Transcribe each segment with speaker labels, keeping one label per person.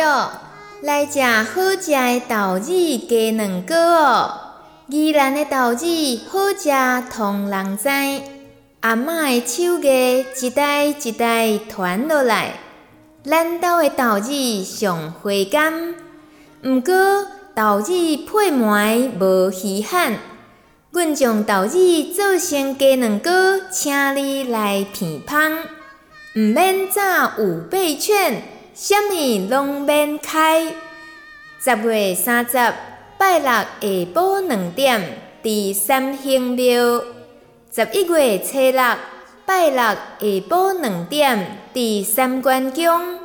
Speaker 1: 哟，来食好食的豆子鸡卵糕哦！宜兰的豆子好食，通人知。阿嬷的手艺一代一代传落来，咱家的豆子上花甘。毋过豆子配糜无稀罕，阮将豆子做成鸡卵糕，请你来鼻芳。毋免早有八圈。啥物拢免开。十月三十拜六下晡两点，伫三星庙；十一月初六拜六下晡两点，伫三关宫。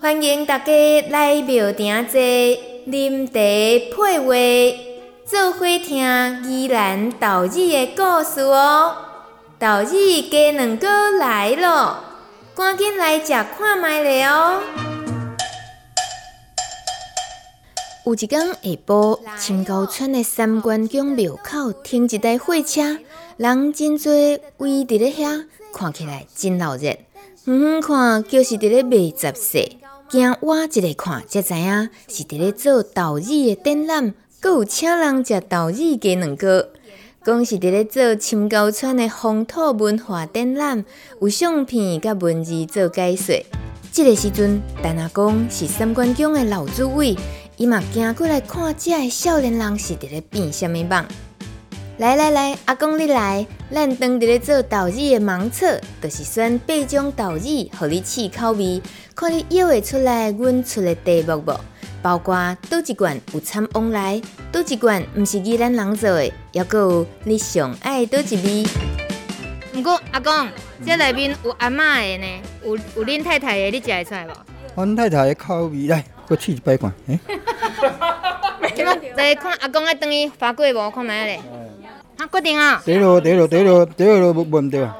Speaker 1: 欢迎大家来庙埕坐，啉茶配话，做伙听宜兰豆子的故事哦。豆子鸡卵糕来咯！赶紧来食看卖咧哦！有一天下晡，青沟村的三官宫庙口停一台货车，人真多，围伫咧遐，看起来真闹热。远远看就是伫咧卖杂货，行我一个看才知影是伫咧做豆子的展览，阁有请人食豆子鸡卵糕。讲是伫咧做深沟村的风土文化展览，有相片甲文字做解说。这个时阵，陈阿公是三观宫的老主委，伊嘛行过来看这个少年人是伫咧变虾米梦。来来来，阿公你来，咱当伫咧做豆子的盲测，就是选八种豆子，互你试口味，看你摇会出来，阮出的题目无？包括倒一罐有掺往来，倒一罐毋是伊咱人做的，抑阁有你上爱倒一味。
Speaker 2: 毋过阿公，这内面有阿嬷的呢，有有恁太太的，你食会出来无？
Speaker 3: 阮太太的口味来，阁试一摆看。诶，
Speaker 2: 来看阿公爱等伊发过无？看觅咧。啊，决定啊。
Speaker 3: 第一路，第一路，第一路，第一路无问题啊。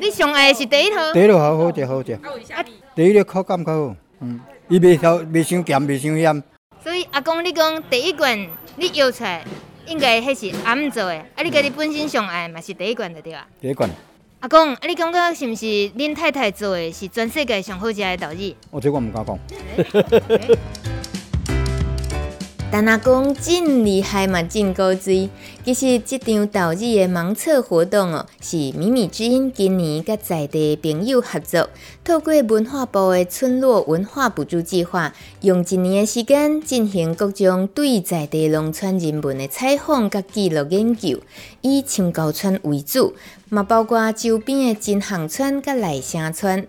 Speaker 2: 你上爱的是第一套。
Speaker 3: 第一路好好食，好食。啊，第一个口感较好，嗯。伊袂 sau 袂伤咸，袂伤咸。
Speaker 2: 所以阿公，你讲第一罐你摇出来，应该迄是阿姆做的。啊，你家己本身上爱嘛是第一罐的对啊？
Speaker 3: 第一罐。
Speaker 2: 阿公，啊，你感觉是毋是恁太太做的是全世界上好食的豆子？
Speaker 3: 我这我毋敢讲。
Speaker 4: 陈阿公真厉害嘛，真古锥。其实这场豆日的盲测活动哦，是米米之音今年甲在地朋友合作，透过文化部的村落文化补助计划，用一年的时间进行各种对在地农村人文的采访甲记录研究，以青沟村为主，嘛包括周边的金巷村甲来城村。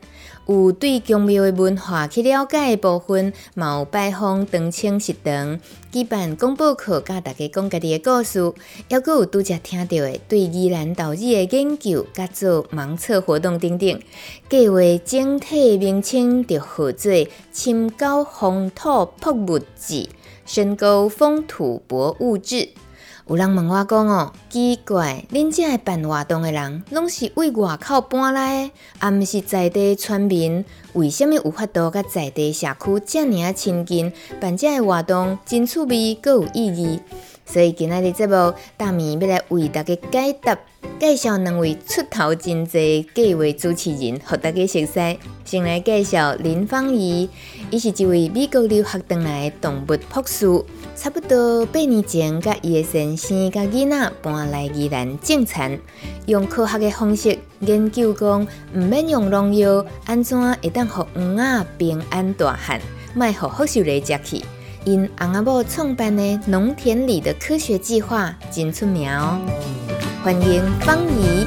Speaker 4: 有对宫庙的文化去了解的部分，嘛有拜访当清食堂，举办广播课，甲大家讲家己的故事，还阁有拄则听到的对宜兰豆子的研究，甲做盲测活动等等。计划整体名称就号做“深沟风土博物志”，深沟风土博物志。有人问我讲哦，奇怪，恁这个办活动的人，拢是为外口搬来的，而毋是在地村民，为什么有法度甲在地社区遮尔啊亲近，办这个活动真趣味，阁有意义。所以今仔日节目，大米要来为大家解答，介绍两位出头真济计划主持人，互大家熟悉。先来介绍林芳仪，伊是一位美国留学回来的动物博士。差不多八年前，甲伊的先生甲囡仔搬来宜兰种田，用科学的方式研究讲，毋免用农药，安怎会当互鱼仔平安大汉，卖互福寿螺食去。因翁仔某创办的农田里的科学计划真出名哦。欢迎方怡。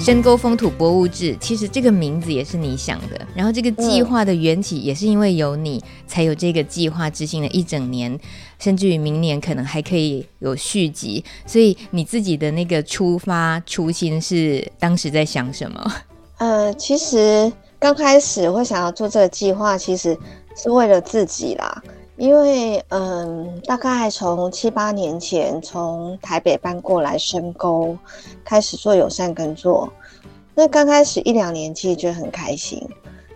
Speaker 4: 深沟风土博物志，其实这个名字也是你想的，然后这个计划的缘起也是因为有你，才有这个计划执行了一整年，甚至于明年可能还可以有续集。所以你自己的那个出发初心是当时在想什么？
Speaker 5: 呃，其实刚开始会想要做这个计划，其实是为了自己啦。因为嗯，大概从七八年前从台北搬过来深沟，开始做友善耕作。那刚开始一两年其实觉得很开心，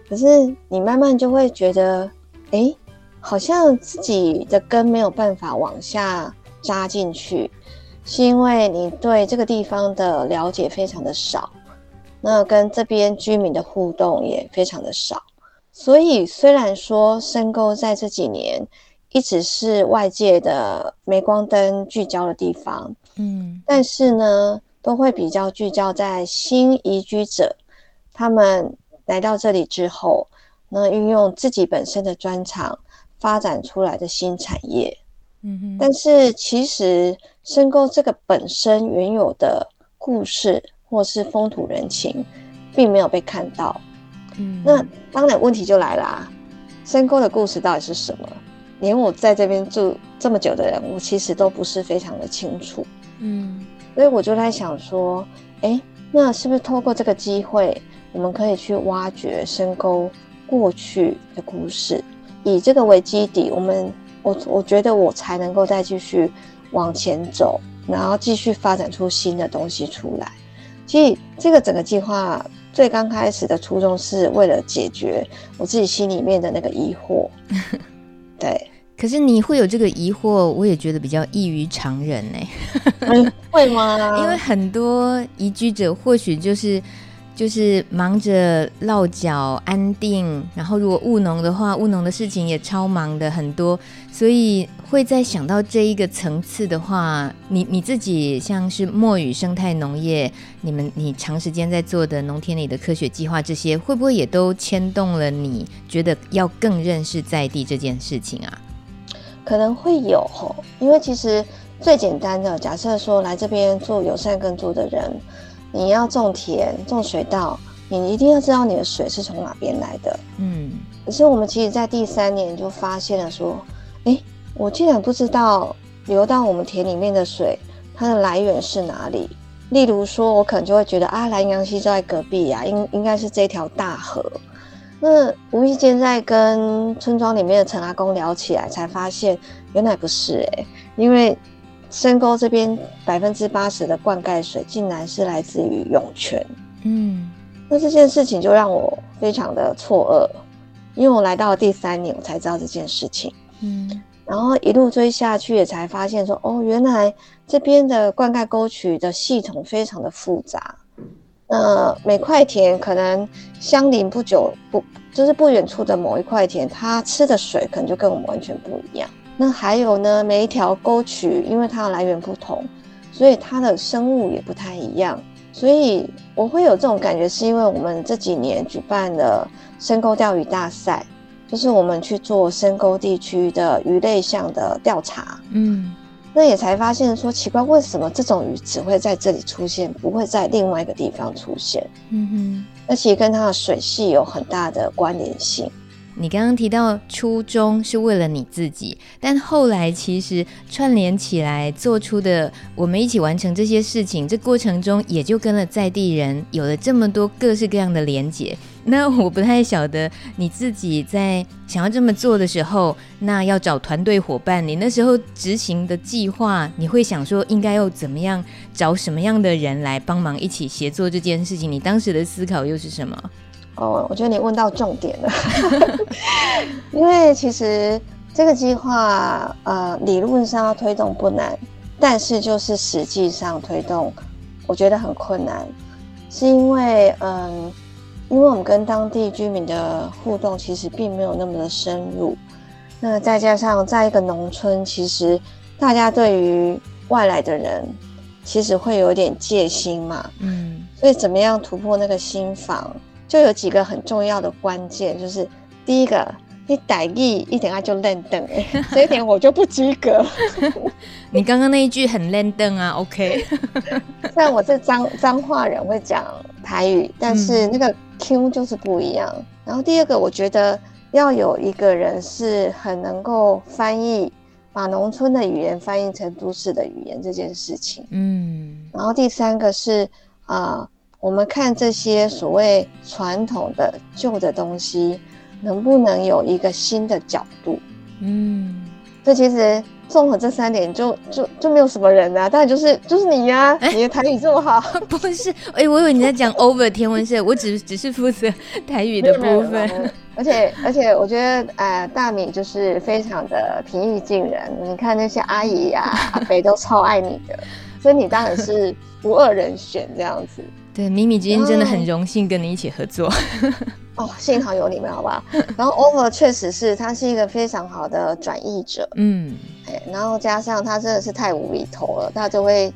Speaker 5: 可是你慢慢就会觉得，哎，好像自己的根没有办法往下扎进去，是因为你对这个地方的了解非常的少，那跟这边居民的互动也非常的少。所以，虽然说深沟在这几年一直是外界的镁光灯聚焦的地方，嗯，但是呢，都会比较聚焦在新移居者，他们来到这里之后，那运用自己本身的专长发展出来的新产业，嗯哼。但是，其实深沟这个本身原有的故事或是风土人情，并没有被看到。嗯，那当然问题就来啦，深沟的故事到底是什么？连我在这边住这么久的人，我其实都不是非常的清楚。嗯，所以我就在想说，哎，那是不是透过这个机会，我们可以去挖掘深沟过去的故事，以这个为基底，我们我我觉得我才能够再继续往前走，然后继续发展出新的东西出来。其实这个整个计划。最刚开始的初衷是为了解决我自己心里面的那个疑惑，对。
Speaker 4: 可是你会有这个疑惑，我也觉得比较异于常人呢、
Speaker 5: 嗯。会吗？
Speaker 4: 因为很多移居者或许就是。就是忙着落脚安定，然后如果务农的话，务农的事情也超忙的很多，所以会在想到这一个层次的话，你你自己像是墨雨生态农业，你们你长时间在做的农田里的科学计划，这些会不会也都牵动了你，觉得要更认识在地这件事情啊？
Speaker 5: 可能会有吼，因为其实最简单的，假设说来这边做友善耕作的人。你要种田、种水稻，你一定要知道你的水是从哪边来的。嗯，可是我们其实，在第三年就发现了，说，哎，我竟然不知道流到我们田里面的水，它的来源是哪里。例如说，我可能就会觉得啊，兰阳溪就在隔壁呀，应应该是这条大河。那无意间在跟村庄里面的陈阿公聊起来，才发现原来不是哎，因为。深沟这边百分之八十的灌溉水，竟然是来自于涌泉。嗯，那这件事情就让我非常的错愕，因为我来到了第三年，我才知道这件事情。嗯，然后一路追下去，也才发现说，哦，原来这边的灌溉沟渠的系统非常的复杂。呃，每块田可能相邻不久，不就是不远处的某一块田，它吃的水可能就跟我们完全不一样。那还有呢，每一条沟渠，因为它的来源不同，所以它的生物也不太一样。所以我会有这种感觉，是因为我们这几年举办了深沟钓鱼大赛，就是我们去做深沟地区的鱼类项的调查。嗯，那也才发现说，奇怪，为什么这种鱼只会在这里出现，不会在另外一个地方出现？嗯哼，那其实跟它的水系有很大的关联性。
Speaker 4: 你刚刚提到初衷是为了你自己，但后来其实串联起来做出的，我们一起完成这些事情，这过程中也就跟了在地人有了这么多各式各样的连结。那我不太晓得你自己在想要这么做的时候，那要找团队伙伴，你那时候执行的计划，你会想说应该要怎么样找什么样的人来帮忙一起协作这件事情？你当时的思考又是什么？
Speaker 5: 哦，我觉得你问到重点了，因为其实这个计划，呃，理论上要推动不难，但是就是实际上推动，我觉得很困难，是因为，嗯，因为我们跟当地居民的互动其实并没有那么的深入，那再加上在一个农村，其实大家对于外来的人，其实会有点戒心嘛，嗯，所以怎么样突破那个心防？就有几个很重要的关键，就是第一个，你台语一点爱就认得，这一点我就不及格。
Speaker 4: 你刚刚那一句很认得啊，OK。
Speaker 5: 虽然我是彰彰化人，会讲台语，但是那个 Q 就是不一样。嗯、然后第二个，我觉得要有一个人是很能够翻译，把农村的语言翻译成都市的语言这件事情。嗯。然后第三个是啊。呃我们看这些所谓传统的旧的东西，能不能有一个新的角度？
Speaker 4: 嗯，
Speaker 5: 这其实综合这三点就，就就就没有什么人啊，当然就是就是你呀、啊，欸、你的台语这么好，
Speaker 4: 不是？哎、欸，我以为你在讲 over 天文社，我只只是负责台语的部分。
Speaker 5: 而且而且，我觉得呃，大米就是非常的平易近人。你看那些阿姨呀、啊、阿伯都超爱你的，所以你当然是 不二人选这样子。
Speaker 4: 对，米米今天真的很荣幸跟你一起合作。
Speaker 5: 哦，幸好有你们，好不好？然后 Over 确实是他是一个非常好的转译者，嗯，哎然后加上他真的是太无厘头了，他就会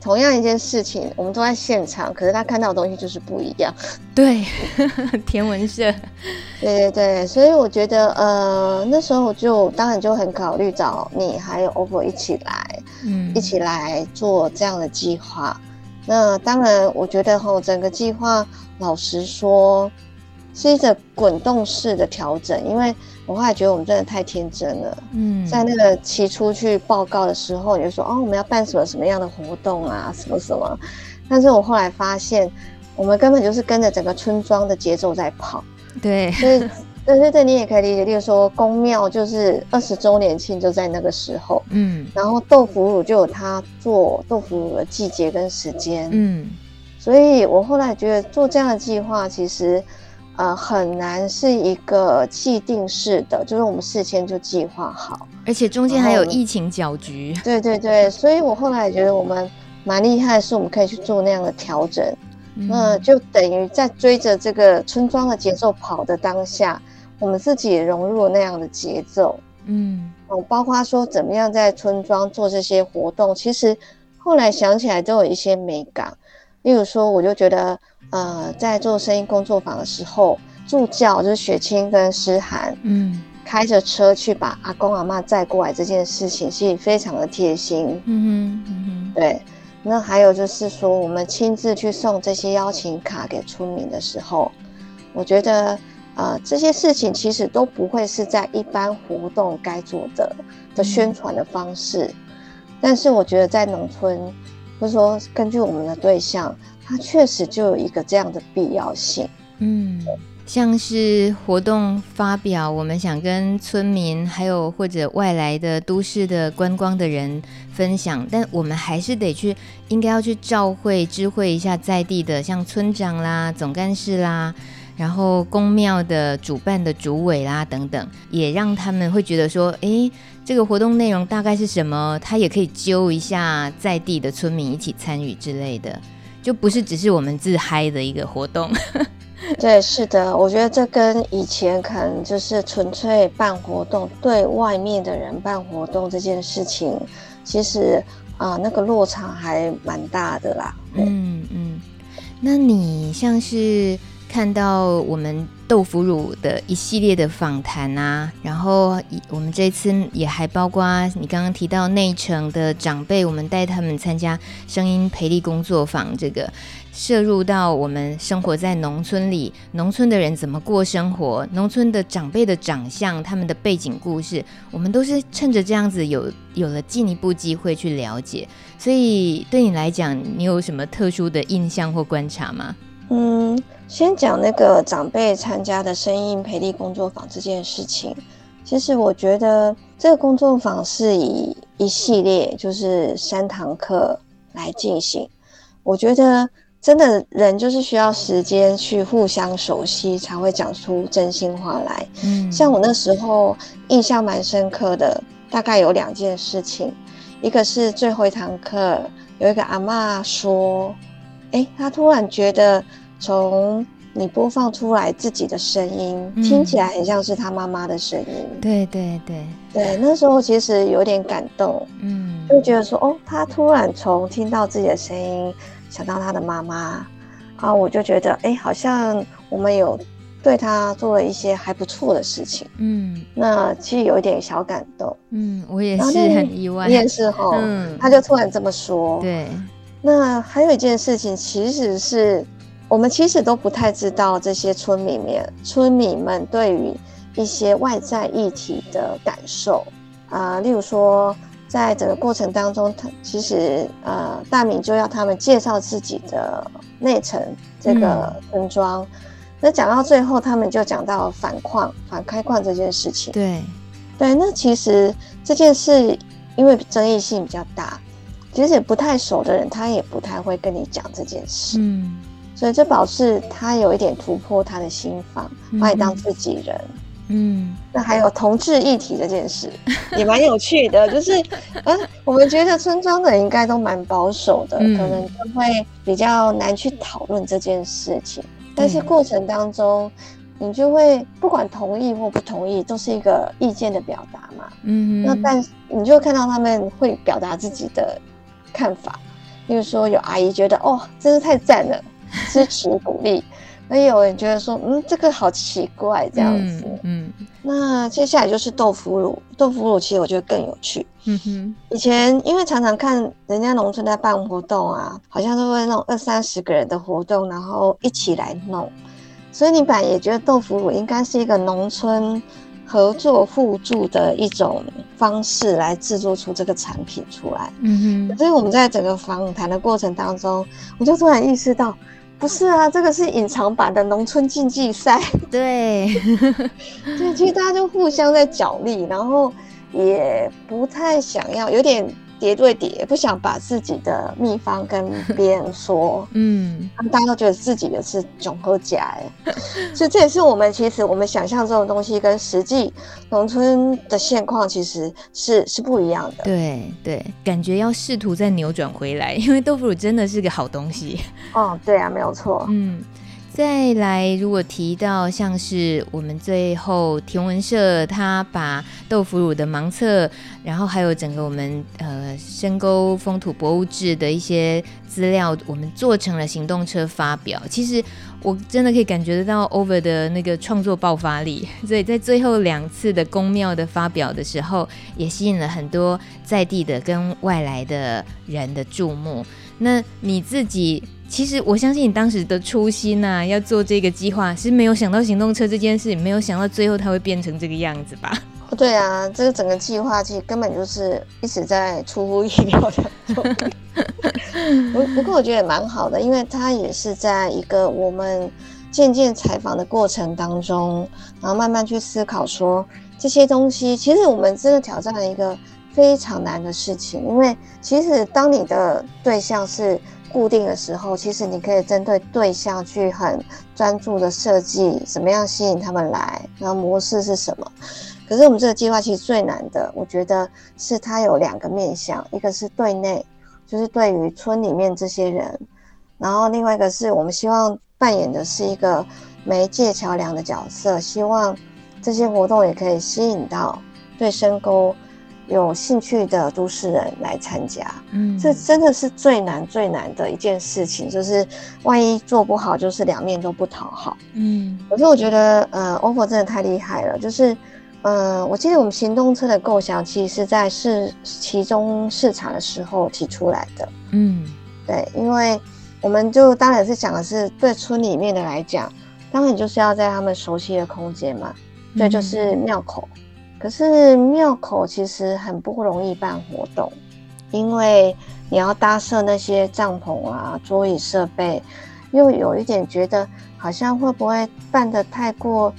Speaker 5: 同样一件事情，我们都在现场，可是他看到的东西就是不一样。
Speaker 4: 对，天文社，
Speaker 5: 对对对，所以我觉得，呃，那时候我就当然就很考虑找你还有 Over 一起来，嗯，一起来做这样的计划。那当然，我觉得哈，整个计划老实说是一个滚动式的调整，因为我后来觉得我们真的太天真了。嗯，在那个起初去报告的时候，你就说哦，我们要办什么什么样的活动啊，什么什么。但是我后来发现，我们根本就是跟着整个村庄的节奏在跑。
Speaker 4: 对，
Speaker 5: 所以。对对对，你也可以理解，例如说宫庙就是二十周年庆就在那个时候，嗯，然后豆腐乳就有它做豆腐乳的季节跟时间，嗯，所以我后来觉得做这样的计划其实，呃，很难是一个既定式的，就是我们事先就计划好，
Speaker 4: 而且中间还有疫情搅局，
Speaker 5: 对对对，所以我后来觉得我们蛮厉害的是，我们可以去做那样的调整，那就等于在追着这个村庄的节奏跑的当下。我们自己也融入了那样的节奏，嗯，哦，包括说怎么样在村庄做这些活动，其实后来想起来都有一些美感。例如说，我就觉得，呃，在做声音工作坊的时候，助教就是雪清跟诗涵，嗯，开着车去把阿公阿妈载过来这件事情，是非常的贴心，嗯哼，嗯哼，对。那还有就是说，我们亲自去送这些邀请卡给村民的时候，我觉得。啊、呃，这些事情其实都不会是在一般活动该做的的宣传的方式，嗯、但是我觉得在农村，或者说根据我们的对象，它确实就有一个这样的必要性。
Speaker 4: 嗯，像是活动发表，我们想跟村民还有或者外来的都市的观光的人分享，但我们还是得去，应该要去照会知会一下在地的，像村长啦、总干事啦。然后宫庙的主办的主委啦等等，也让他们会觉得说，诶，这个活动内容大概是什么？他也可以揪一下在地的村民一起参与之类的，就不是只是我们自嗨的一个活动。
Speaker 5: 对，是的，我觉得这跟以前可能就是纯粹办活动，对外面的人办活动这件事情，其实啊、呃，那个落差还蛮大的啦。
Speaker 4: 嗯嗯，那你像是。看到我们豆腐乳的一系列的访谈啊，然后我们这次也还包括你刚刚提到内城的长辈，我们带他们参加声音培力工作坊，这个摄入到我们生活在农村里，农村的人怎么过生活，农村的长辈的长相，他们的背景故事，我们都是趁着这样子有有了进一步机会去了解。所以对你来讲，你有什么特殊的印象或观察吗？
Speaker 5: 嗯。先讲那个长辈参加的声音培力工作坊这件事情，其实我觉得这个工作坊是以一系列就是三堂课来进行。我觉得真的人就是需要时间去互相熟悉，才会讲出真心话来。嗯，像我那时候印象蛮深刻的，大概有两件事情，一个是最后一堂课有一个阿妈说，诶，她突然觉得。从你播放出来自己的声音，嗯、听起来很像是他妈妈的声音。
Speaker 4: 对对对。
Speaker 5: 对，那时候其实有点感动，嗯，就觉得说，哦，他突然从听到自己的声音，想到他的妈妈，啊，我就觉得，哎，好像我们有对他做了一些还不错的事情，嗯，那其实有一点小感动，
Speaker 4: 嗯，我也是很意外，
Speaker 5: 你也是哈，嗯，他就突然这么说，
Speaker 4: 对，
Speaker 5: 那还有一件事情，其实是。我们其实都不太知道这些村民们，村民们对于一些外在议题的感受。啊、呃，例如说，在整个过程当中，他其实呃，大明就要他们介绍自己的内城这个村庄，嗯、那讲到最后，他们就讲到反矿、反开矿这件事情。
Speaker 4: 对，
Speaker 5: 对，那其实这件事因为争议性比较大，其实不太熟的人，他也不太会跟你讲这件事。
Speaker 4: 嗯，
Speaker 5: 所以这表示他有一点突破他的心防，把你当自己人。
Speaker 4: 嗯，
Speaker 5: 那还有同志议题这件事也蛮有趣的，就是，嗯，我们觉得村庄的人应该都蛮保守的，嗯、可能就会比较难去讨论这件事情。但是过程当中，你就会不管同意或不同意，都是一个意见的表达嘛。嗯，那但你就看到他们会表达自己的看法，例如说有阿姨觉得哦，真是太赞了，支持鼓励。所以有人觉得说，嗯，这个好奇怪，这样子。嗯，嗯，那接下来就是豆腐乳。豆腐乳其实我觉得更有趣。嗯哼，以前因为常常看人家农村在办活动啊，好像都会那种二三十个人的活动，然后一起来弄。所以你本来也觉得豆腐乳应该是一个农村合作互助的一种方式来制作出这个产品出来。嗯哼，所以我们在整个访谈的过程当中，我就突然意识到。不是啊，这个是隐藏版的农村竞技赛。对，对，其实大家就互相在角力，然后也不太想要，有点。叠对叠，不想把自己的秘方跟别人说，嗯，大家都觉得自己的是囧和假哎，所以这也是我们其实我们想象中的东西跟实际农村的现况其实是是不一样的。
Speaker 4: 对对，感觉要试图再扭转回来，因为豆腐乳真的是个好东西。
Speaker 5: 哦，对啊，没有错。
Speaker 4: 嗯。再来，如果提到像是我们最后田文社，他把豆腐乳的盲测，然后还有整个我们呃深沟风土博物志的一些资料，我们做成了行动车发表。其实我真的可以感觉得到 Over 的那个创作爆发力，所以在最后两次的宫庙的发表的时候，也吸引了很多在地的跟外来的人的注目。那你自己？其实我相信你当时的初心呐、要做这个计划是没有想到行动车这件事，没有想到最后它会变成这个样子吧？
Speaker 5: 对啊，这个整个计划其实根本就是一直在出乎意料的。不 不过我觉得也蛮好的，因为它也是在一个我们渐渐采访的过程当中，然后慢慢去思考说这些东西，其实我们真的挑战了一个非常难的事情，因为其实当你的对象是。固定的时候，其实你可以针对对象去很专注的设计，怎么样吸引他们来，然后模式是什么。可是我们这个计划其实最难的，我觉得是它有两个面向，一个是对内，就是对于村里面这些人，然后另外一个是我们希望扮演的是一个媒介桥梁的角色，希望这些活动也可以吸引到对深沟。有兴趣的都市人来参加，嗯，这真的是最难最难的一件事情，就是万一做不好，就是两面都不讨好，嗯。可是我觉得，呃，OFO 真的太厉害了，就是，呃，我记得我们行动车的构想，其实是在市其中视察的时候提出来的，嗯，对，因为我们就当然是讲的是对村里面的来讲，当然就是要在他们熟悉的空间嘛，对，就是庙口。可是庙口其实很不容易办活动，因为你要搭设那些帐篷啊、桌椅设备，又有一点觉得好像会不会办得太过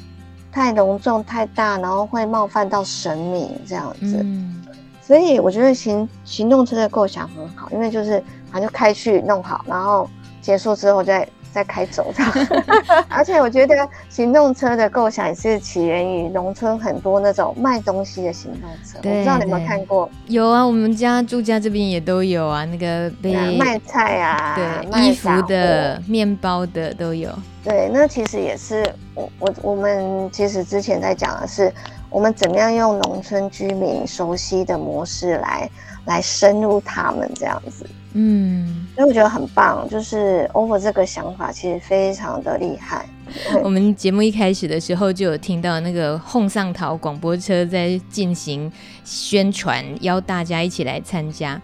Speaker 5: 太隆重、太大，然后会冒犯到神明这样子。嗯。所以我觉得行行动车的构想很好，因为就是反正就开去弄好，然后结束之后再。在开走的，而且我觉得行动车的构想也是起源于农村很多那种卖东西的行动车。我不知道你有没有看过？
Speaker 4: 有啊，我们家住家这边也都有啊，那个被
Speaker 5: 卖菜啊，
Speaker 4: 对，衣服的、面包的都有。
Speaker 5: 对，那其实也是我我我们其实之前在讲的是，我们怎么样用农村居民熟悉的模式来来深入他们这样子。嗯，所以我觉得很棒，就是 OVER 这个想法其实非常的厉害。
Speaker 4: 我们节目一开始的时候就有听到那个后上桃广播车在进行宣传，邀大家一起来参加。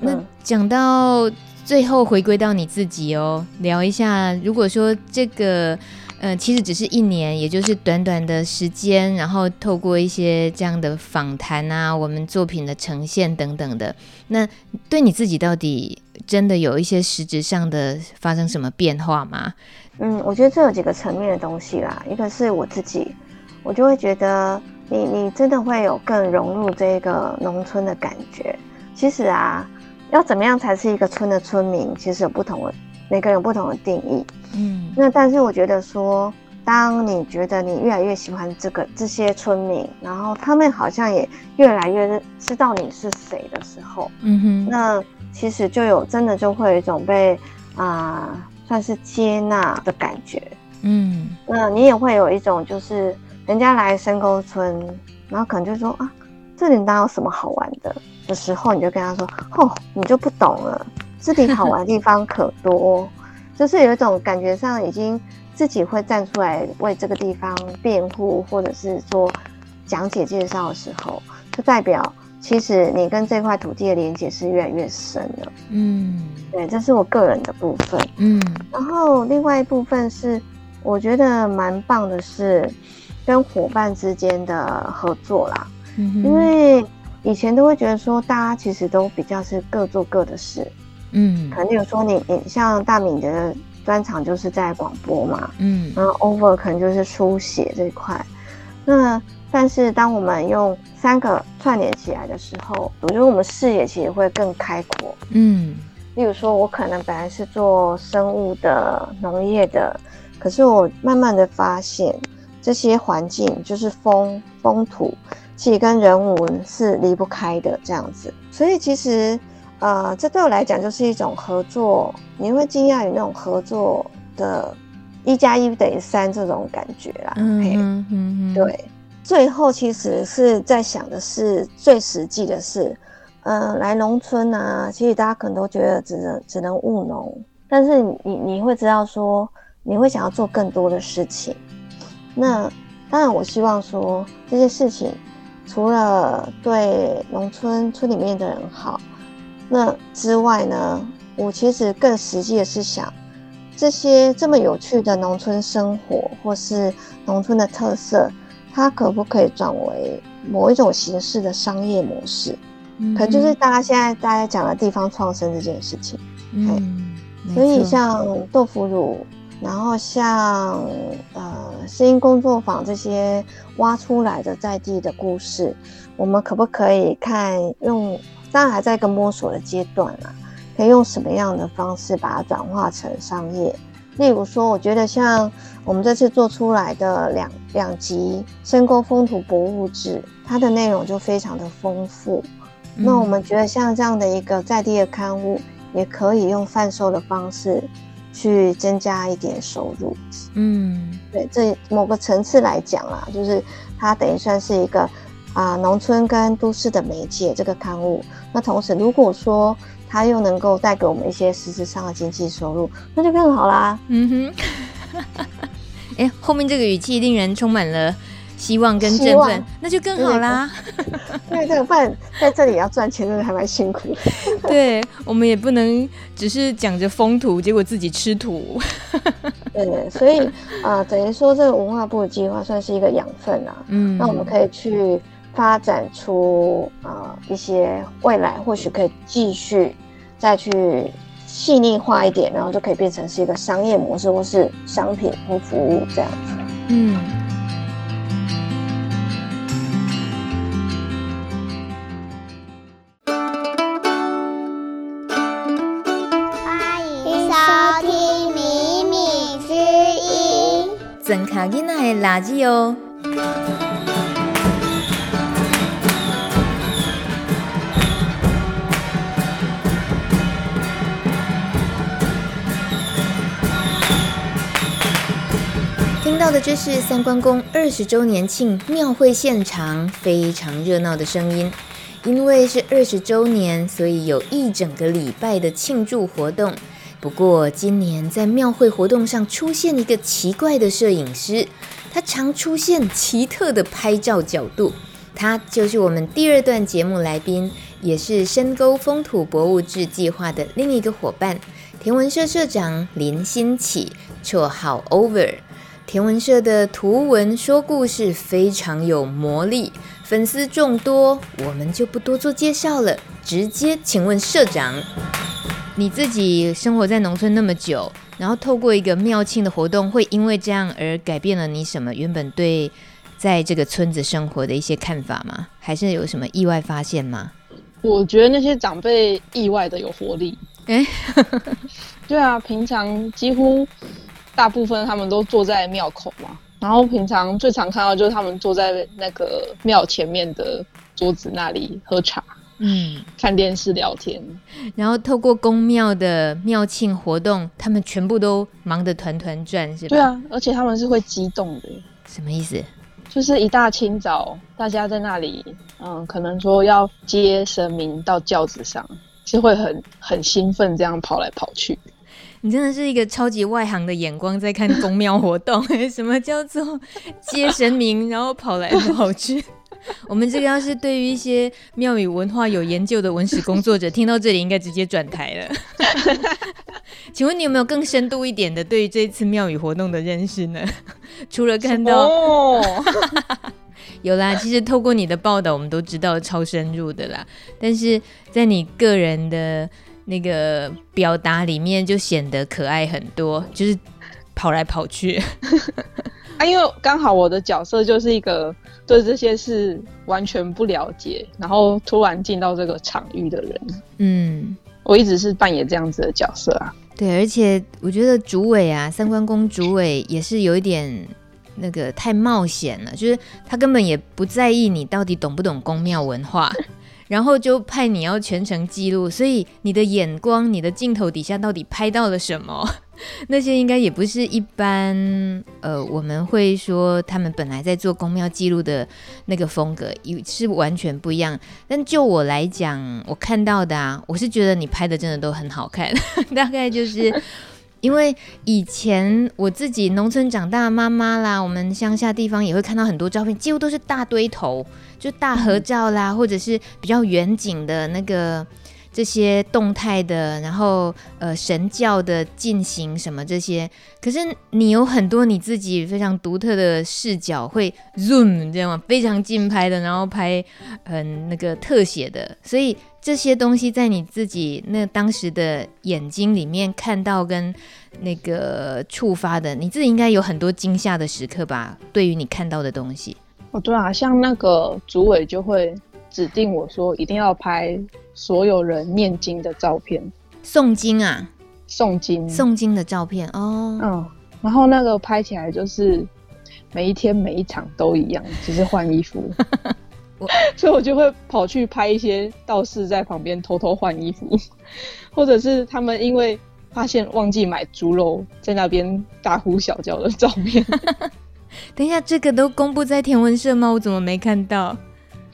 Speaker 4: 那讲到最后回归到你自己哦，聊一下，如果说这个呃，其实只是一年，也就是短短的时间，然后透过一些这样的访谈啊，我们作品的呈现等等的，那对你自己到底真的有一些实质上的发生什么变化吗？
Speaker 5: 嗯，我觉得这有几个层面的东西啦，一个是我自己，我就会觉得你你真的会有更融入这个农村的感觉。其实啊，要怎么样才是一个村的村民，其实有不同的。每个人有不同的定义，嗯，那但是我觉得说，当你觉得你越来越喜欢这个这些村民，然后他们好像也越来越知道你是谁的时候，嗯哼，那其实就有真的就会有一种被啊、呃、算是接纳的感觉，嗯，那你也会有一种就是人家来深沟村，然后可能就说啊，这里哪有什么好玩的？的时候，你就跟他说，哦，你就不懂了。这里好玩的地方可多，就是有一种感觉上已经自己会站出来为这个地方辩护，或者是说讲解介绍的时候，就代表其实你跟这块土地的连接是越来越深了。嗯，对，这是我个人的部分。嗯，然后另外一部分是我觉得蛮棒的是跟伙伴之间的合作啦。嗯，因为以前都会觉得说大家其实都比较是各做各的事。嗯，可能有说你你像大米的专长就是在广播嘛，嗯，然后 over 可能就是书写这一块。那但是当我们用三个串联起来的时候，我觉得我们视野其实会更开阔。嗯，例如说我可能本来是做生物的、农业的，可是我慢慢的发现这些环境就是风风土，其实跟人文是离不开的这样子。所以其实。呃，这对我来讲就是一种合作，你会惊讶于那种合作的“一加一等于三”这种感觉啦。嗯嗯嗯，对。最后其实是在想的是最实际的事，嗯、呃，来农村啊，其实大家可能都觉得只能只能务农，但是你你会知道说，你会想要做更多的事情。那当然，我希望说这些事情除了对农村村里面的人好。那之外呢，我其实更实际的是想，这些这么有趣的农村生活，或是农村的特色，它可不可以转为某一种形式的商业模式？嗯，可能就是大家现在大家讲的地方创生这件事情。嗯，所以像豆腐乳，然后像呃声音工作坊这些挖出来的在地的故事，我们可不可以看用？当然还在一个摸索的阶段啊，可以用什么样的方式把它转化成商业？例如说，我觉得像我们这次做出来的两两集《深沟风土博物志》，它的内容就非常的丰富。嗯。那我们觉得像这样的一个在地的刊物，也可以用贩售的方式去增加一点收入。嗯，对，这某个层次来讲啊，就是它等于算是一个。啊，农村跟都市的媒介这个刊物，那同时如果说它又能够带给我们一些实质上的经济收入，那就更好啦。嗯哼，
Speaker 4: 哎、欸，后面这个语气令人充满了希望跟振奋，那就更好啦。
Speaker 5: 因为这个饭在这里要赚钱，真的还蛮辛苦的。
Speaker 4: 对，我们也不能只是讲着风土，结果自己吃土。
Speaker 5: 对对，所以啊、呃，等于说这个文化部的计划算是一个养分啊。嗯，那我们可以去。发展出啊、呃、一些未来，或许可以继续再去细腻化一点，然后就可以变成是一个商业模式，或是商品或服务这样子。嗯。
Speaker 1: 欢迎收听《米米之音》，
Speaker 4: 真卡囡仔的垃圾哦。听到的这是三关公二十周年庆庙会现场非常热闹的声音，因为是二十周年，所以有一整个礼拜的庆祝活动。不过今年在庙会活动上出现一个奇怪的摄影师，他常出现奇特的拍照角度。他就是我们第二段节目来宾，也是深沟风土博物志计划的另一个伙伴，田文社社长林新启，绰号 Over。天文社的图文说故事非常有魔力，粉丝众多，我们就不多做介绍了，直接请问社长，你自己生活在农村那么久，然后透过一个庙庆的活动，会因为这样而改变了你什么原本对在这个村子生活的一些看法吗？还是有什么意外发现吗？
Speaker 6: 我觉得那些长辈意外的有活力。哎、欸，对啊，平常几乎。大部分他们都坐在庙口嘛，然后平常最常看到就是他们坐在那个庙前面的桌子那里喝茶，嗯，看电视聊天，
Speaker 4: 然后透过宫庙的庙庆活动，他们全部都忙得团团转，是吧？
Speaker 6: 对啊，而且他们是会激动的，
Speaker 4: 什么意思？
Speaker 6: 就是一大清早，大家在那里，嗯，可能说要接神明到轿子上，是会很很兴奋，这样跑来跑去。
Speaker 4: 你真的是一个超级外行的眼光在看公庙活动，什么叫做接神明，然后跑来跑去？我们这个要是对于一些庙宇文化有研究的文史工作者，听到这里应该直接转台了。请问你有没有更深度一点的对于这次庙宇活动的认识呢？除了看到，有啦，其实透过你的报道，我们都知道超深入的啦。但是在你个人的。那个表达里面就显得可爱很多，就是跑来跑去
Speaker 6: 啊，因为刚好我的角色就是一个对这些事完全不了解，然后突然进到这个场域的人。嗯，我一直是扮演这样子的角色啊。
Speaker 4: 对，而且我觉得主委啊，三关公主委也是有一点那个太冒险了，就是他根本也不在意你到底懂不懂宫庙文化。然后就派你要全程记录，所以你的眼光、你的镜头底下到底拍到了什么？那些应该也不是一般，呃，我们会说他们本来在做宫庙记录的那个风格，也是完全不一样。但就我来讲，我看到的啊，我是觉得你拍的真的都很好看，大概就是。因为以前我自己农村长大，妈妈啦，我们乡下地方也会看到很多照片，几乎都是大堆头，就大合照啦，或者是比较远景的那个这些动态的，然后呃神教的进行什么这些。可是你有很多你自己非常独特的视角，会 zoom 这样吗？非常近拍的，然后拍很那个特写的，所以。这些东西在你自己那当时的眼睛里面看到跟那个触发的，你自己应该有很多惊吓的时刻吧？对于你看到的东西，
Speaker 6: 哦，对啊，像那个主委就会指定我说一定要拍所有人念经的照片，
Speaker 4: 诵经啊，
Speaker 6: 诵经，
Speaker 4: 诵经的照片哦，
Speaker 6: 嗯，然后那个拍起来就是每一天每一场都一样，只是换衣服。所以，我就会跑去拍一些道士在旁边偷偷换衣服，或者是他们因为发现忘记买猪肉，在那边大呼小叫的照片。
Speaker 4: 等一下，这个都公布在天文社吗？我怎么没看到？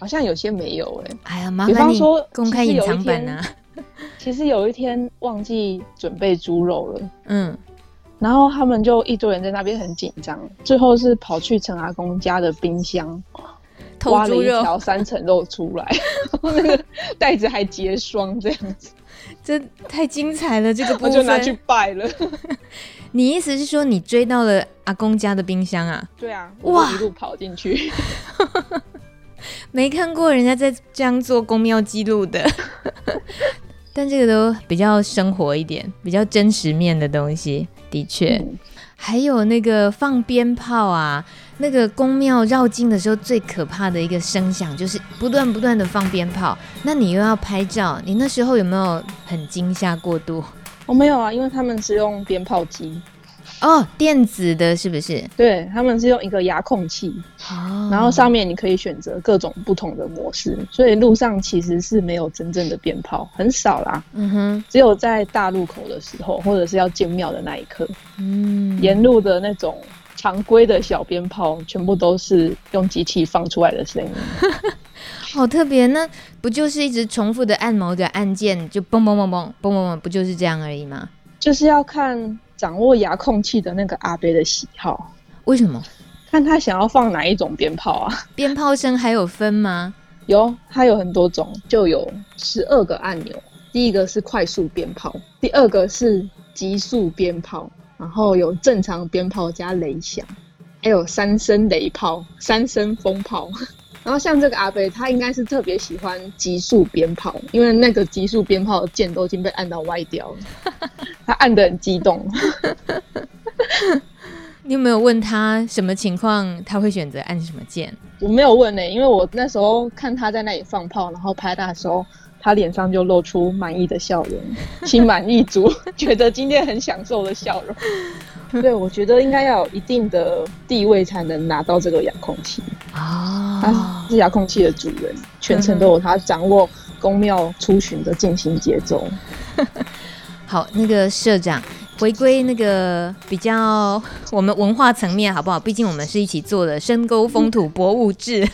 Speaker 6: 好像有些没有哎、欸。
Speaker 4: 哎呀，麻烦你公开隐藏版啊。
Speaker 6: 其实有一天忘记准备猪肉了，嗯，然后他们就一堆人在那边很紧张，最后是跑去陈阿公家的冰箱。挖了一条三层肉出来，然 后那个袋子还结霜，这样子，
Speaker 4: 这太精彩了！这个部分
Speaker 6: 我就拿去拜了。
Speaker 4: 你意思是说你追到了阿公家的冰箱啊？
Speaker 6: 对啊，哇一路跑进去，
Speaker 4: 没看过人家在这样做宫庙记录的，但这个都比较生活一点，比较真实面的东西，的确。嗯还有那个放鞭炮啊，那个宫庙绕境的时候最可怕的一个声响就是不断不断的放鞭炮。那你又要拍照，你那时候有没有很惊吓过度？
Speaker 6: 我没有啊，因为他们是用鞭炮机。
Speaker 4: 哦，电子的是不是？
Speaker 6: 对，他们是用一个遥控器，哦，然后上面你可以选择各种不同的模式，所以路上其实是没有真正的鞭炮，很少啦。嗯哼，只有在大路口的时候，或者是要进庙的那一刻，嗯，沿路的那种常规的小鞭炮，全部都是用机器放出来的声音，
Speaker 4: 好特别。那不就是一直重复的按某一个按键，就嘣嘣嘣嘣嘣嘣嘣，不就是这样而已吗？
Speaker 6: 就是要看。掌握遥控器的那个阿伯的喜好，
Speaker 4: 为什么？
Speaker 6: 看他想要放哪一种鞭炮啊？
Speaker 4: 鞭炮声还有分吗？
Speaker 6: 有，它有很多种，就有十二个按钮。第一个是快速鞭炮，第二个是急速鞭炮，然后有正常鞭炮加雷响，还有三声雷炮、三声风炮。然后像这个阿贝，他应该是特别喜欢急速鞭炮，因为那个急速鞭炮的键都已经被按到歪掉了，他按的很激动。
Speaker 4: 你有没有问他什么情况他会选择按什么键？
Speaker 6: 我没有问呢、欸，因为我那时候看他在那里放炮，然后拍打的时候，他脸上就露出满意的笑容，心满意足，觉得今天很享受的笑容。对，我觉得应该要有一定的地位才能拿到这个遥控器啊。他是遥控器的主人，全程都有他掌握宫庙出巡的进行节奏。
Speaker 4: 好，那个社长回归那个比较我们文化层面好不好？毕竟我们是一起做的深沟风土博物志。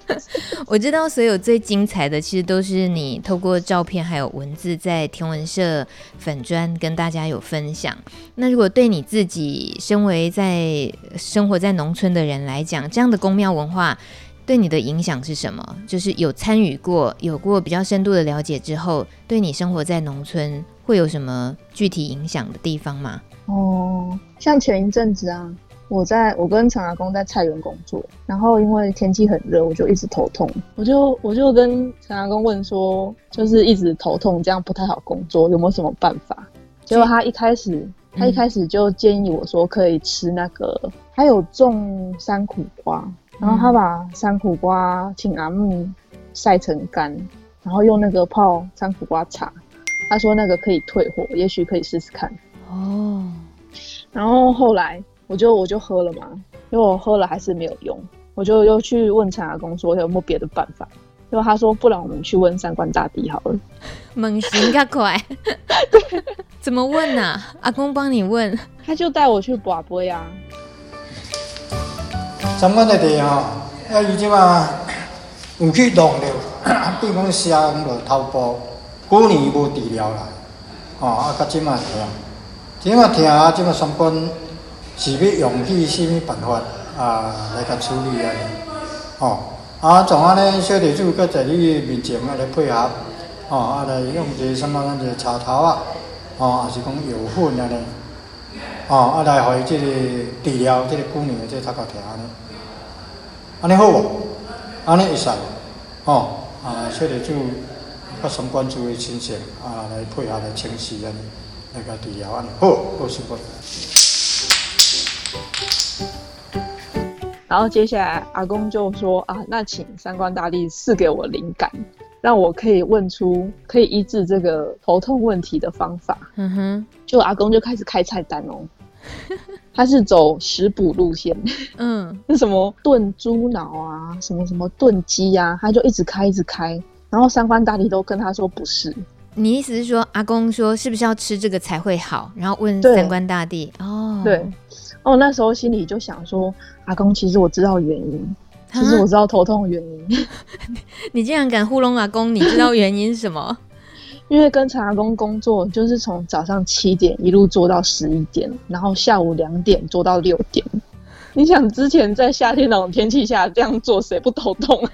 Speaker 4: 我知道所有最精彩的，其实都是你透过照片还有文字在天文社粉专跟大家有分享。那如果对你自己身为在生活在农村的人来讲，这样的宫庙文化对你的影响是什么？就是有参与过、有过比较深度的了解之后，对你生活在农村会有什么具体影响的地方吗？
Speaker 6: 哦，像前一阵子啊。我在我跟陈阿公在菜园工作，然后因为天气很热，我就一直头痛。我就我就跟陈阿公问说，就是一直头痛，这样不太好工作，有没有什么办法？结果他一开始，他一开始就建议我说，可以吃那个，他有种山苦瓜，然后他把山苦瓜请阿木晒成干，然后用那个泡山苦瓜茶。他说那个可以退火，也许可以试试看。哦，然后后来。我就我就喝了嘛，因为我喝了还是没有用，我就又去问陈阿公说有没有别的办法，结果他说不然我们去问三官大帝好了。
Speaker 4: 猛行较快，怎么问呢、啊？阿公帮你问，
Speaker 6: 他就带我去拔杯啊。
Speaker 3: 三官大帝吼，要伊即马有去弄着，比方说伤落头部，过年无治疗啦，哦啊，甲即马疼，即马疼啊，即马三官。是要用去什么办法啊来甲处理啊？哦，啊，从安尼小地主搁在你面前啊来配合，哦，啊来用一个什么咱一个茶头啊，哦，还是讲药粉安尼，哦，啊来互伊即个治疗即个过年的即个头壳疼安尼，安尼好无？安尼会使，哦，啊小地主甲相关注的亲戚啊来配合来清洗安尼，来甲治疗安尼，好，好辛苦。
Speaker 6: 然后接下来阿公就说啊，那请三官大帝赐给我灵感，让我可以问出可以医治这个头痛问题的方法。嗯哼，就阿公就开始开菜单哦，他是走食补路线。嗯，那什么炖猪脑啊，什么什么炖鸡啊，他就一直开一直开。然后三官大帝都跟他说不是。
Speaker 4: 你意思是说阿公说是不是要吃这个才会好？然后问三官大帝哦，
Speaker 6: 对。哦，那时候心里就想说，阿公，其实我知道原因，其实我知道头痛的原因。
Speaker 4: 你竟然敢糊弄阿公？你知道原因是什么？
Speaker 6: 因为跟陈阿公工作，就是从早上七点一路做到十一点，然后下午两点做到六点。你想之前在夏天那种天气下这样做，谁不头痛啊？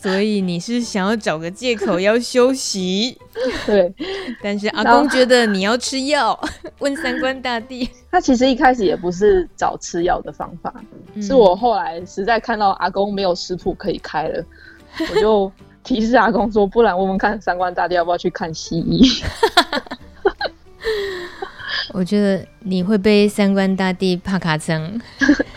Speaker 4: 所以你是想要找个借口要休息，
Speaker 6: 对。
Speaker 4: 但是阿公觉得你要吃药，问三观大帝。
Speaker 6: 他其实一开始也不是找吃药的方法，嗯，是我后来实在看到阿公没有食谱可以开了，我就提示阿公说，不然问问看三观大帝要不要去看西医。
Speaker 4: 我觉得你会被三观大帝帕卡称，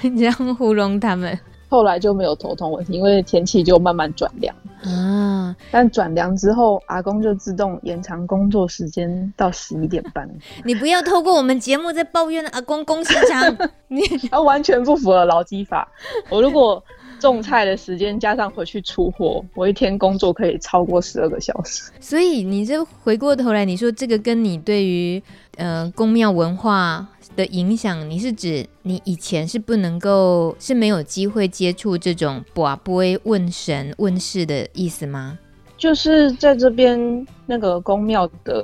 Speaker 4: 这样糊弄他们。
Speaker 6: 后来就没有头痛问题，因为天气就慢慢转凉啊。但转凉之后，阿公就自动延长工作时间到十一点半。
Speaker 4: 你不要透过我们节目在抱怨阿公工时长，你
Speaker 6: 他完全不符合劳基法。我如果种菜的时间加上回去出货，我一天工作可以超过十二个小时。
Speaker 4: 所以你这回过头来，你说这个跟你对于呃宫庙文化的影响，你是指你以前是不能够是没有机会接触这种跋杯问神问事的意思吗？
Speaker 6: 就是在这边那个宫庙的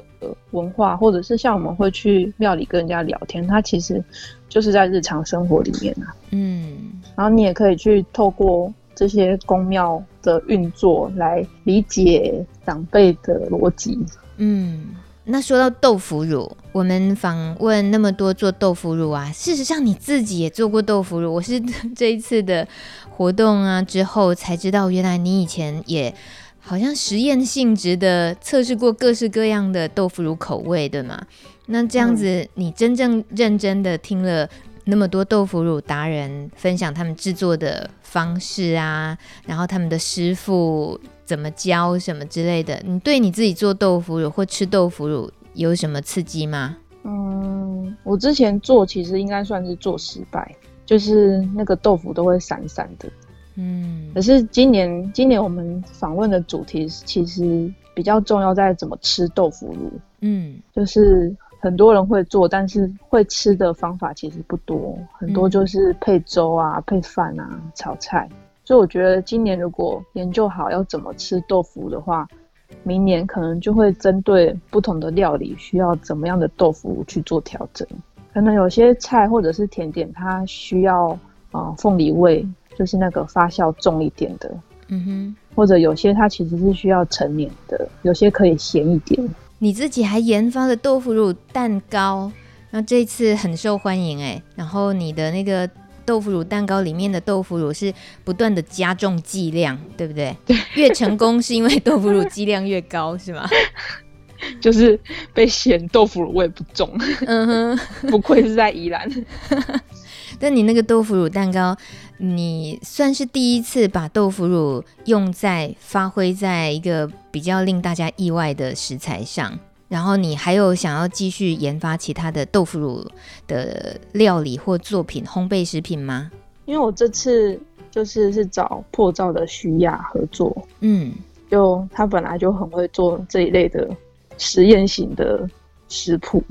Speaker 6: 文化，或者是像我们会去庙里跟人家聊天，它其实就是在日常生活里面啊。嗯，然后你也可以去透过这些宫庙的运作来理解长辈的逻辑。嗯。
Speaker 4: 那说到豆腐乳，我们访问那么多做豆腐乳啊，事实上你自己也做过豆腐乳。我是 这一次的活动啊之后才知道，原来你以前也好像实验性质的测试过各式各样的豆腐乳口味，对吗？那这样子，你真正认真的听了那么多豆腐乳达人分享他们制作的方式啊，然后他们的师傅怎么教什么之类的，你对你自己做豆腐乳或吃豆腐乳有什么刺激吗？
Speaker 6: 嗯，我之前做其实应该算是做失败，就是那个豆腐都会散散的。嗯，可是今年今年我们访问的主题其实比较重要在怎么吃豆腐乳。嗯，就是。很多人会做，但是会吃的方法其实不多，很多就是配粥啊、配饭啊、炒菜。所以我觉得今年如果研究好要怎么吃豆腐的话，明年可能就会针对不同的料理需要怎么样的豆腐去做调整。可能有些菜或者是甜点，它需要啊、呃、凤梨味，就是那个发酵重一点的。嗯哼，或者有些它其实是需要成年的，有些可以咸一点。
Speaker 4: 你自己还研发了豆腐乳蛋糕，那这次很受欢迎哎。然后你的那个豆腐乳蛋糕里面的豆腐乳是不断的加重剂量，对不对？对，越成功是因为豆腐乳剂量越高，是吗？
Speaker 6: 就是被嫌豆腐乳味不重，嗯哼，不愧是在宜兰。
Speaker 4: 但你那个豆腐乳蛋糕，你算是第一次把豆腐乳用在发挥在一个比较令大家意外的食材上，然后你还有想要继续研发其他的豆腐乳的料理或作品、烘焙食品吗？
Speaker 6: 因为我这次就是是找破灶的徐雅合作，嗯，就他本来就很会做这一类的实验型的食谱，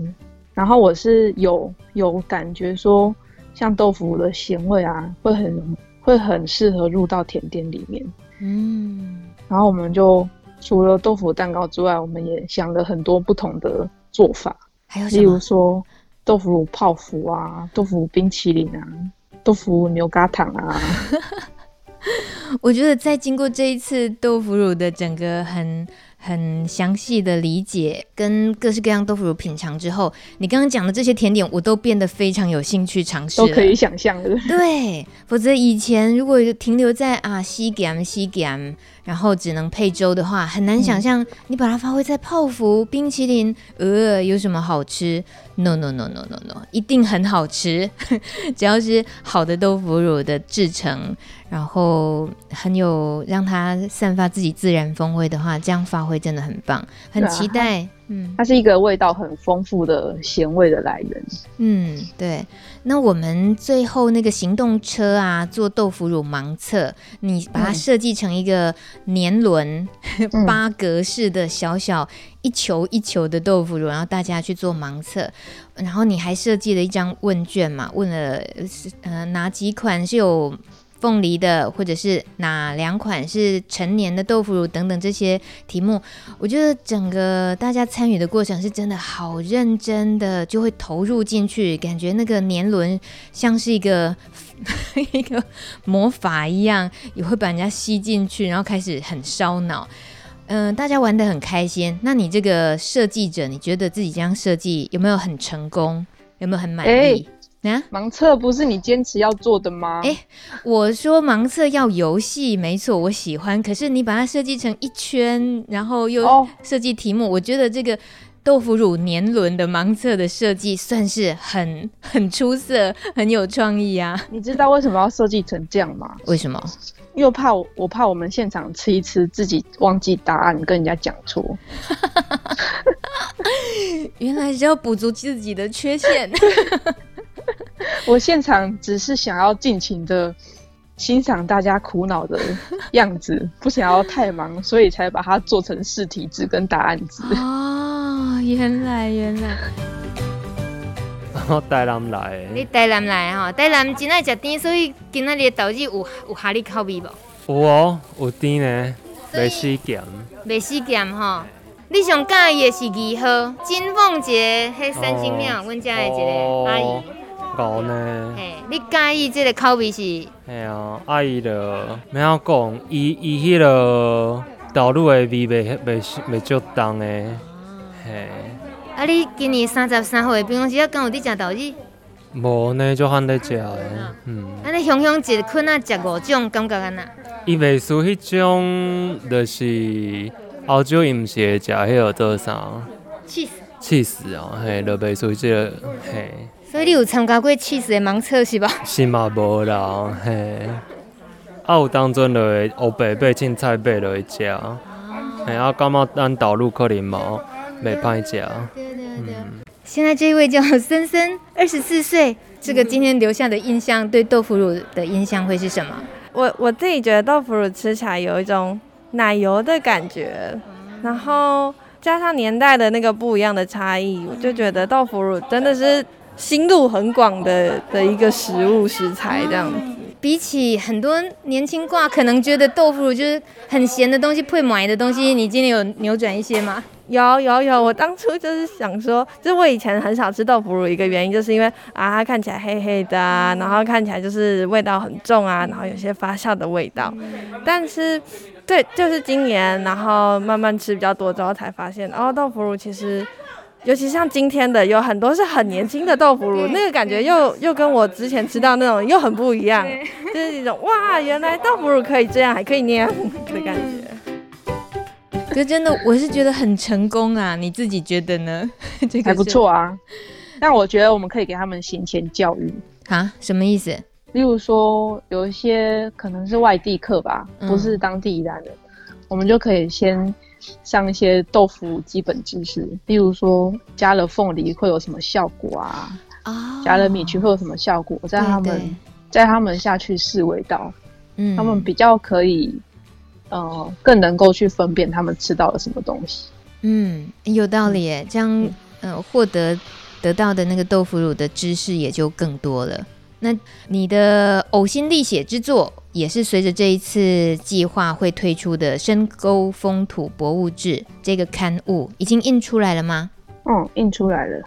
Speaker 6: 然后我是有有感觉说。像豆腐的咸味啊，会很会很适合入到甜点里面。嗯，然后我们就除了豆腐蛋糕之外，我们也想了很多不同的做法，
Speaker 4: 还有
Speaker 6: 例如说豆腐乳泡芙啊，豆腐冰淇淋啊，豆腐牛轧糖啊。
Speaker 4: 我觉得在经过这一次豆腐乳的整个很。很详细的理解跟各式各样豆腐乳品尝之后，你刚刚讲的这些甜点，我都变得非常有兴趣尝试。
Speaker 6: 都可以想象的。
Speaker 4: 对，否则以前如果停留在啊西点西咸，然后只能配粥的话，很难想象你把它发挥在泡芙、冰淇淋，呃，有什么好吃？No No No No No No，一定很好吃，只要是好的豆腐乳的制成。然后很有让它散发自己自然风味的话，这样发挥真的很棒，很期待。啊、
Speaker 6: 嗯，它是一个味道很丰富的咸味的来源。
Speaker 4: 嗯，对。那我们最后那个行动车啊，做豆腐乳盲测，你把它设计成一个年轮、嗯、八格式的小小一球一球的豆腐乳，然后大家去做盲测。然后你还设计了一张问卷嘛？问了呃哪几款是有。凤梨的，或者是哪两款是成年的豆腐乳等等这些题目，我觉得整个大家参与的过程是真的好认真的，就会投入进去，感觉那个年轮像是一个 一个魔法一样，也会把人家吸进去，然后开始很烧脑。嗯、大家玩得很开心。那你这个设计者，你觉得自己这样设计有没有很成功？有没有很满意？
Speaker 6: 啊、盲测不是你坚持要做的吗？
Speaker 4: 哎、欸，我说盲测要游戏，没错，我喜欢。可是你把它设计成一圈，然后又设计题目，哦，我觉得这个豆腐乳年轮的盲测的设计算是很很出色，很有创意啊。
Speaker 6: 你知道为什么要设计成这样吗？
Speaker 4: 为什么？
Speaker 6: 又怕我，我怕我们现场吃一吃，自己忘记答案，跟人家讲错。
Speaker 4: 原来是要补足自己的缺陷。
Speaker 6: 我现场只是想要尽情的欣赏大家苦恼的样子，不想要太忙，所以才把它做成试题纸跟答案纸。
Speaker 4: 哦，原来原来。
Speaker 7: 我带人来，
Speaker 2: 你带人来哈？带人真爱食甜，所以今仔日豆子有有合你口味无？
Speaker 7: 有哦，有甜呢，袂死咸，
Speaker 2: 袂死咸哈。你上喜欢的是二号金凤节，迄三星庙，阮家的一个阿姨。
Speaker 7: 高呢？
Speaker 2: 嘿，你介意这个口味是？
Speaker 7: 嘿啊，阿姨的，没要讲，伊伊迄个豆乳的味袂袂袂足重的。嘿。
Speaker 2: 啊，你今年三十三岁，平常时啊，敢有伫食豆子？
Speaker 7: 无呢，就罕在食的。嗯。
Speaker 2: 安尼雄雄一困啊，食五种，感觉安那？
Speaker 7: 伊袂输迄种，就是澳洲伊毋是会食迄个做啥？
Speaker 2: 气死！
Speaker 7: 气死哦，嘿，就袂输即个，嘿。
Speaker 2: 所以你有参加过起司的盲测是吧？
Speaker 7: 是嘛无啦，嘿。啊，有当阵就会乌白买凊彩买落去食，嘿，啊，感觉咱导入可能嘛，袂歹食。对对对。
Speaker 2: 现在这一位叫森森，二十四岁，这个今天留下的印象，对豆腐乳的印象会是什么？
Speaker 8: 我我自己觉得豆腐乳吃起来有一种奶油的感觉，然后加上年代的那个不一样的差异，我就觉得豆腐乳真的是心路很广的的一个食物食材这样子。
Speaker 2: 比起很多年轻挂可能觉得豆腐乳就是很咸的东西，配买的东西，你今天有扭转一些吗？
Speaker 8: 有有有，我当初就是想说，就是我以前很少吃豆腐乳，一个原因就是因为啊，它看起来黑黑的啊，然后看起来就是味道很重啊，然后有些发酵的味道。但是，对，就是今年，然后慢慢吃比较多之后，才发现，哦，豆腐乳其实，尤其像今天的，有很多是很年轻的豆腐乳，那个感觉又又跟我之前吃到那种又很不一样，就是一种哇，原来豆腐乳可以这样，还可以那样 的感觉。
Speaker 4: 可是真的，我是觉得很成功啊！你自己觉得呢？这个
Speaker 6: 还不错啊。但我觉得我们可以给他们行前教育
Speaker 4: 啊，什么意思？
Speaker 6: 例如说，有一些可能是外地客吧，不是当地人，嗯、我们就可以先上一些豆腐基本知识。例如说，加了凤梨会有什么效果啊？啊、哦，加了米曲会有什么效果？在他们在他们下去试味道，嗯，他们比较可以。呃，更能够去分辨他们吃到了什么东西。
Speaker 4: 嗯，有道理耶。这样，呃，获得得到的那个豆腐乳的知识也就更多了。那你的呕心沥血之作，也是随着这一次计划会推出的《深沟风土博物志》这个刊物，已经印出来了吗？
Speaker 6: 嗯，印出来了。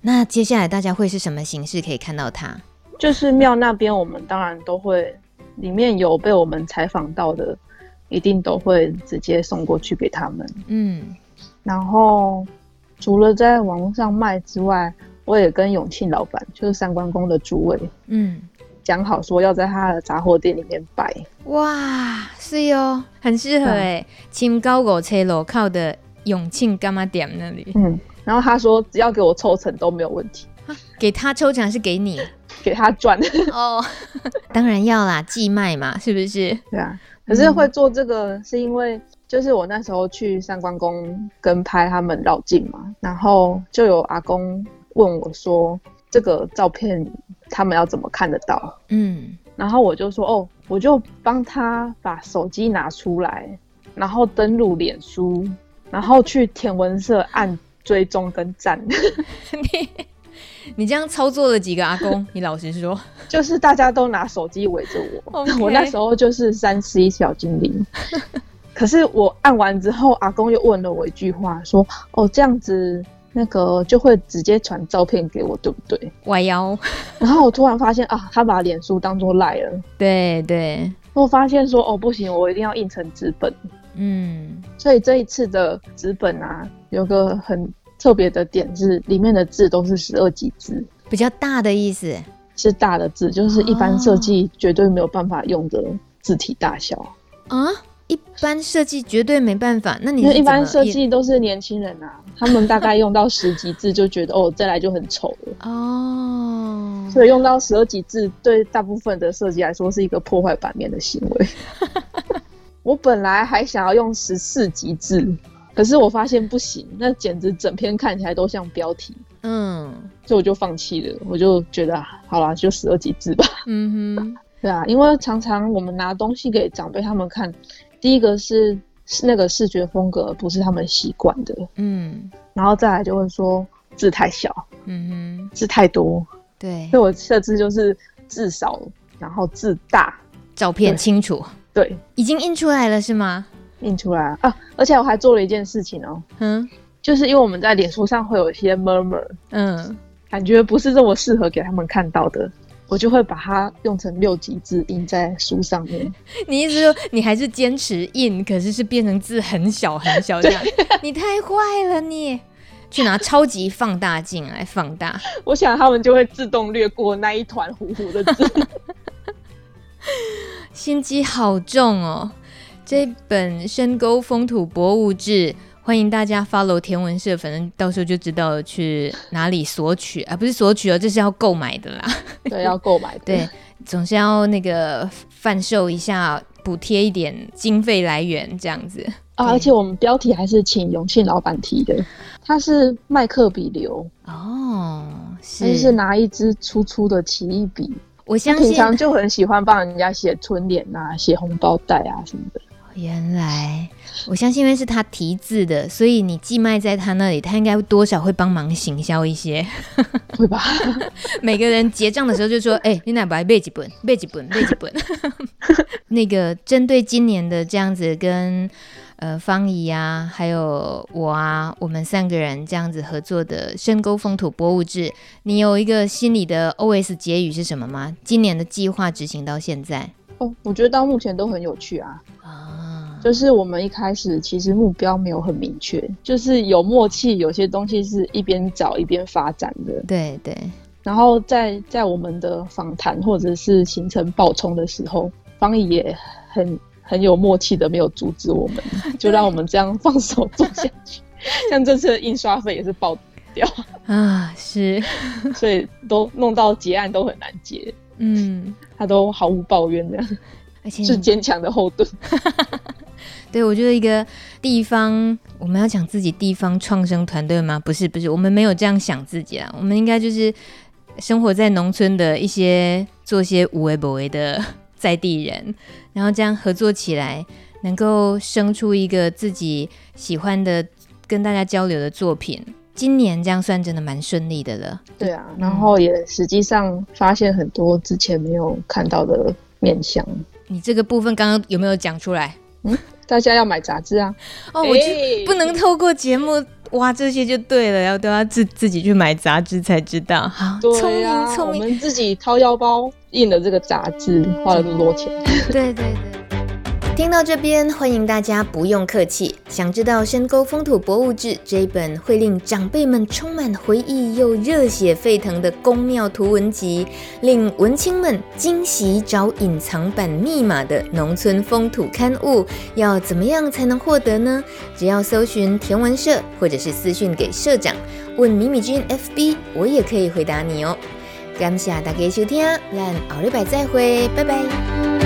Speaker 4: 那接下来大家会是什么形式可以看到它？
Speaker 6: 就是庙那边，我们当然都会，里面有被我们采访到的。一定都会直接送过去给他们。嗯，然后除了在网络上卖之外，我也跟永庆老板，就是三关公的主位，嗯，讲好说要在他的杂货店里面摆。
Speaker 4: 哇，是哟，很适合哎，清高五车路靠的永庆干妈店那里。
Speaker 6: 嗯，然后他说只要给我抽成都没有问题。
Speaker 4: 给他抽奖是给你？
Speaker 6: 给他赚。哦，
Speaker 4: 当然要啦，寄卖嘛，是不是？
Speaker 6: 对啊。可是会做这个，是因为就是我那时候去三关公跟拍他们绕境嘛，然后就有阿公问我说，这个照片他们要怎么看得到？嗯，然后我就说哦，我就帮他把手机拿出来，然后登录脸书，然后去田文社按追踪跟赞。
Speaker 4: 你这样操作了几个阿公？你老实说，
Speaker 6: 就是大家都拿手机围着我.我那时候就是三 C 小精灵。可是我按完之后，阿公又问了我一句话，说：“哦，这样子那个就会直接传照片给我，对不对？”
Speaker 4: 歪腰。
Speaker 6: 然后我突然发现啊，他把脸书当做赖了。
Speaker 4: 对对。
Speaker 6: 我发现说哦，不行，我一定要印成纸本。嗯。所以这一次的纸本啊，有个很。特别的点是，里面的字都是十二级字，
Speaker 4: 比较大的意思，
Speaker 6: 是大的字，就是一般设计绝对没有办法用的字体大小
Speaker 4: 啊。一般设计绝对没办法，那你
Speaker 6: 一般设计都是年轻人啊，他们大概用到十级字就觉得哦，再来就很丑了哦，所以用到十二级字对大部分的设计来说是一个破坏版面的行为。我本来还想要用十四级字。可是我发现不行，那简直整篇看起来都像标题，嗯，所以我就放弃了。我就觉得好啦，就十二级字吧。嗯哼，对啊，因为常常我们拿东西给长辈他们看，第一个是是那个视觉风格不是他们习惯的，嗯，然后再来就会说字太小，嗯哼，字太多，
Speaker 4: 对，
Speaker 6: 所以我设置就是字少，然后字大，
Speaker 4: 照片清楚，
Speaker 6: 对，对，
Speaker 4: 已经印出来了是吗？
Speaker 6: 印出来啊！而且我还做了一件事情哦，嗯，就是因为我们在脸书上会有一些 murmur，嗯，感觉不是这么适合给他们看到的，我就会把它用成六级字印在书上面。
Speaker 4: 你意思说你还是坚持印，可是是变成字很小很小这样？你太坏了你！去拿超级放大镜来放大。
Speaker 6: 我想他们就会自动略过那一团糊糊的字。
Speaker 4: 心机好重哦！这本《深沟风土博物志》，欢迎大家 follow 天文社，反正到时候就知道去哪里索取啊，不是索取哦，这是要购买的啦。
Speaker 6: 对，要购买的。
Speaker 4: 对，总是要那个贩售一下，补贴一点经费来源，这样子
Speaker 6: 啊。而且我们标题还是请永庆老板提的，他是麦克笔流
Speaker 4: 哦，是，
Speaker 6: 就是拿一支粗粗的奇异笔。
Speaker 4: 我相信
Speaker 6: 平常就很喜欢帮人家写春联啊，写红包袋啊什么的。
Speaker 4: 原来我相信，因为是他题字的，所以你寄卖在他那里，他应该多少会帮忙行销一些，
Speaker 6: 会吧？
Speaker 4: 每个人结账的时候就说：“哎、欸，你哪白背几本？背几本？背几本？” 那个针对今年的这样子跟。呃，方怡啊，还有我啊，我们三个人这样子合作的《深沟风土博物志》，你有一个心里的 OS 结语是什么吗？今年的计划执行到现在，
Speaker 6: 哦，我觉得到目前都很有趣啊。啊，就是我们一开始其实目标没有很明确，就是有默契，有些东西是一边找一边发展的。
Speaker 4: 对对。
Speaker 6: 然后在在我们的访谈或者是行程爆冲的时候，芳宜也很。很有默契的，没有阻止我们，就让我们这样放手做下去。像这次的印刷费也是爆掉
Speaker 4: 啊，是，
Speaker 6: 所以都弄到结案都很难结。嗯，他都毫无抱怨的，而且是坚强的后盾。
Speaker 4: 对，我觉得一个地方，我们要讲自己地方创生团队吗？不是，不是，我们没有这样想自己啊。我们应该就是生活在农村的一些做些无为不为的。在地人，然后这样合作起来，能够生出一个自己喜欢的、跟大家交流的作品。今年这样算真的蛮顺利的了。
Speaker 6: 对啊，然后也实际上发现很多之前没有看到的面相。
Speaker 4: 你这个部分刚刚有没有讲出来？
Speaker 6: 嗯，大家要买杂志啊。
Speaker 4: 哦，我就不能透过节目。哇，这些就对了，要都要自自己去买杂志才知道。好，聪
Speaker 6: 啊、
Speaker 4: 明聪明，
Speaker 6: 我们自己掏腰包印了这个杂志，花了那么多钱。
Speaker 4: 对 对对。听到这边，欢迎大家不用客气。想知道《深沟风土博物志》这一本会令长辈们充满回忆又热血沸腾的宫庙图文集，令文青们惊喜找隐藏版密码的农村风土刊物，要怎么样才能获得呢？只要搜寻田文社，或者是私讯给社长，问米米君 FB，我也可以回答你哦。感谢大家收听，咱后礼拜再会，拜拜。